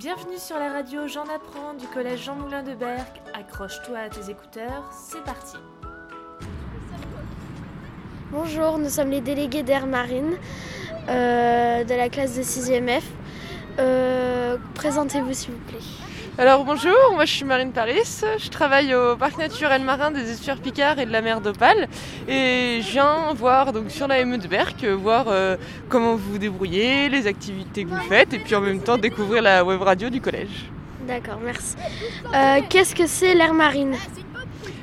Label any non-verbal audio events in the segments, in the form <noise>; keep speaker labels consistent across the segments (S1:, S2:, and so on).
S1: Bienvenue sur la radio J'en apprends du collège Jean Moulin de Berck. Accroche-toi à tes écouteurs, c'est parti.
S2: Bonjour, nous sommes les délégués d'Air Marine euh, de la classe de 6e F. Euh, Présentez-vous s'il vous plaît.
S3: Alors bonjour, moi je suis Marine Paris, je travaille au parc naturel marin des estuaires Picard et de la mer d'Opale et je viens voir donc sur la ME de Berck voir euh, comment vous vous débrouillez, les activités que vous faites et puis en même temps découvrir la web radio du collège.
S2: D'accord, merci. Euh, Qu'est-ce que c'est l'air marine?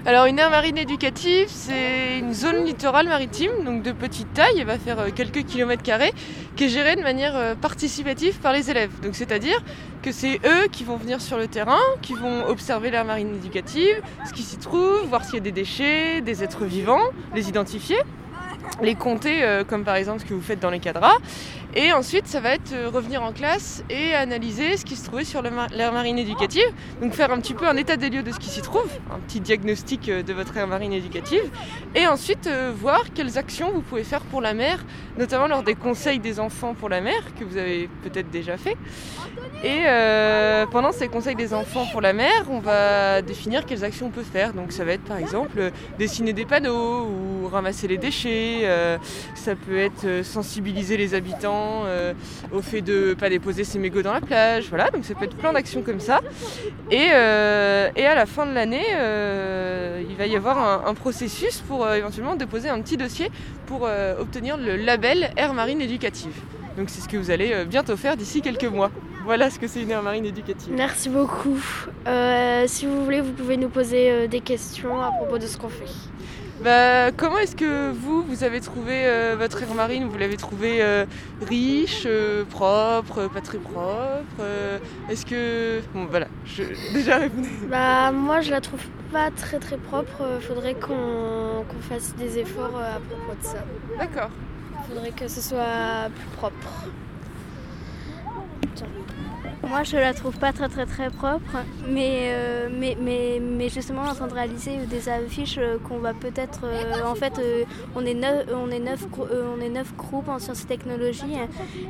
S3: Alors une aire marine éducative, c'est une zone littorale maritime, donc de petite taille, elle va faire euh, quelques kilomètres carrés, qui est gérée de manière euh, participative par les élèves. Donc c'est-à-dire que c'est eux qui vont venir sur le terrain, qui vont observer l'aire marine éducative, ce qui s'y trouve, voir s'il y a des déchets, des êtres vivants, les identifier les compter euh, comme par exemple ce que vous faites dans les cadras. Et ensuite ça va être euh, revenir en classe et analyser ce qui se trouvait sur l'aire marine éducative. Donc faire un petit peu un état des lieux de ce qui s'y trouve un petit diagnostic euh, de votre aire marine éducative. Et ensuite voir quelles actions vous pouvez faire pour la mer notamment lors des conseils des enfants pour la mer que vous avez peut-être déjà fait. Et pendant ces conseils des enfants pour la mer on va définir quelles actions on peut faire. Donc ça va être par exemple dessiner des panneaux ou ramasser les déchets. Euh, ça peut être euh, sensibiliser les habitants euh, au fait de pas déposer ses mégots dans la plage. Voilà, donc ça peut être plein d'actions comme ça. Et, à la fin de l'année, il va y avoir un, processus pour éventuellement déposer un petit dossier pour obtenir le label Air Marine Éducative. Donc c'est ce que vous allez bientôt faire d'ici quelques mois. Voilà ce que c'est une aire marine éducative.
S2: Merci beaucoup. Si vous voulez, vous pouvez nous poser des questions à propos de ce qu'on fait.
S3: Bah, comment est-ce que vous, vous avez trouvé euh, votre aire marine? Vous l'avez trouvé euh, riche, euh, propre, pas très propre Est-ce que... Bon, voilà, je... <laughs> déjà répondez.
S2: Bah moi je la trouve pas très très propre. Faudrait qu'on fasse des efforts à propos de ça.
S3: D'accord.
S2: Faudrait que ce soit plus propre.
S4: Moi, je la trouve pas très très très propre, mais, euh, mais, mais, mais justement, en train de réaliser des affiches euh, qu'on va peut-être. euh, en fait, on, est neuf, on, est neuf, on est neuf groupes en sciences et technologies,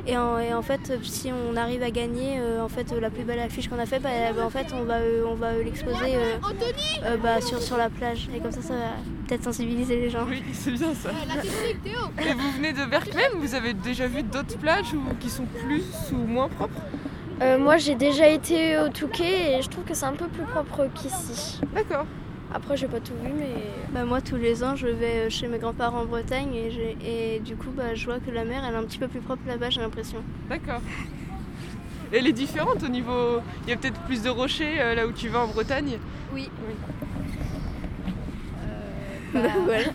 S4: et en, en fait, si on arrive à gagner en fait, la plus belle affiche qu'on a fait, bah, en fait, on va, on va l'exposer bah, sur, sur la plage, et comme ça, ça va peut-être sensibiliser les gens.
S3: Oui, c'est bien ça. Et vous venez de Berck même Vous avez déjà vu d'autres plages ou qui sont plus ou moins propres
S2: Euh, moi j'ai déjà été au Touquet et je trouve que c'est un peu plus propre qu'ici.
S3: D'accord.
S2: Après j'ai pas tout vu mais...
S4: Bah, moi, tous les ans, je vais euh, chez mes grands-parents en Bretagne, et, du coup, bah, je vois que la mer, elle est un petit peu plus propre là-bas, j'ai l'impression.
S3: D'accord. Elle est différente au niveau... Il y a peut-être plus de rochers euh, là où tu vas en Bretagne?
S4: Oui.
S3: Oui.
S4: Bah, voilà.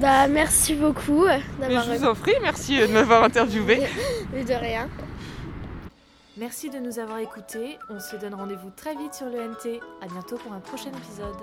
S2: Bah merci beaucoup euh,
S3: Mais
S2: d'avoir
S3: je vous en prie, merci euh, de m'avoir interviewé. <laughs>
S2: de rien.
S1: Merci de nous avoir écoutés. On se donne rendez-vous très vite sur le NT. À bientôt pour un prochain épisode.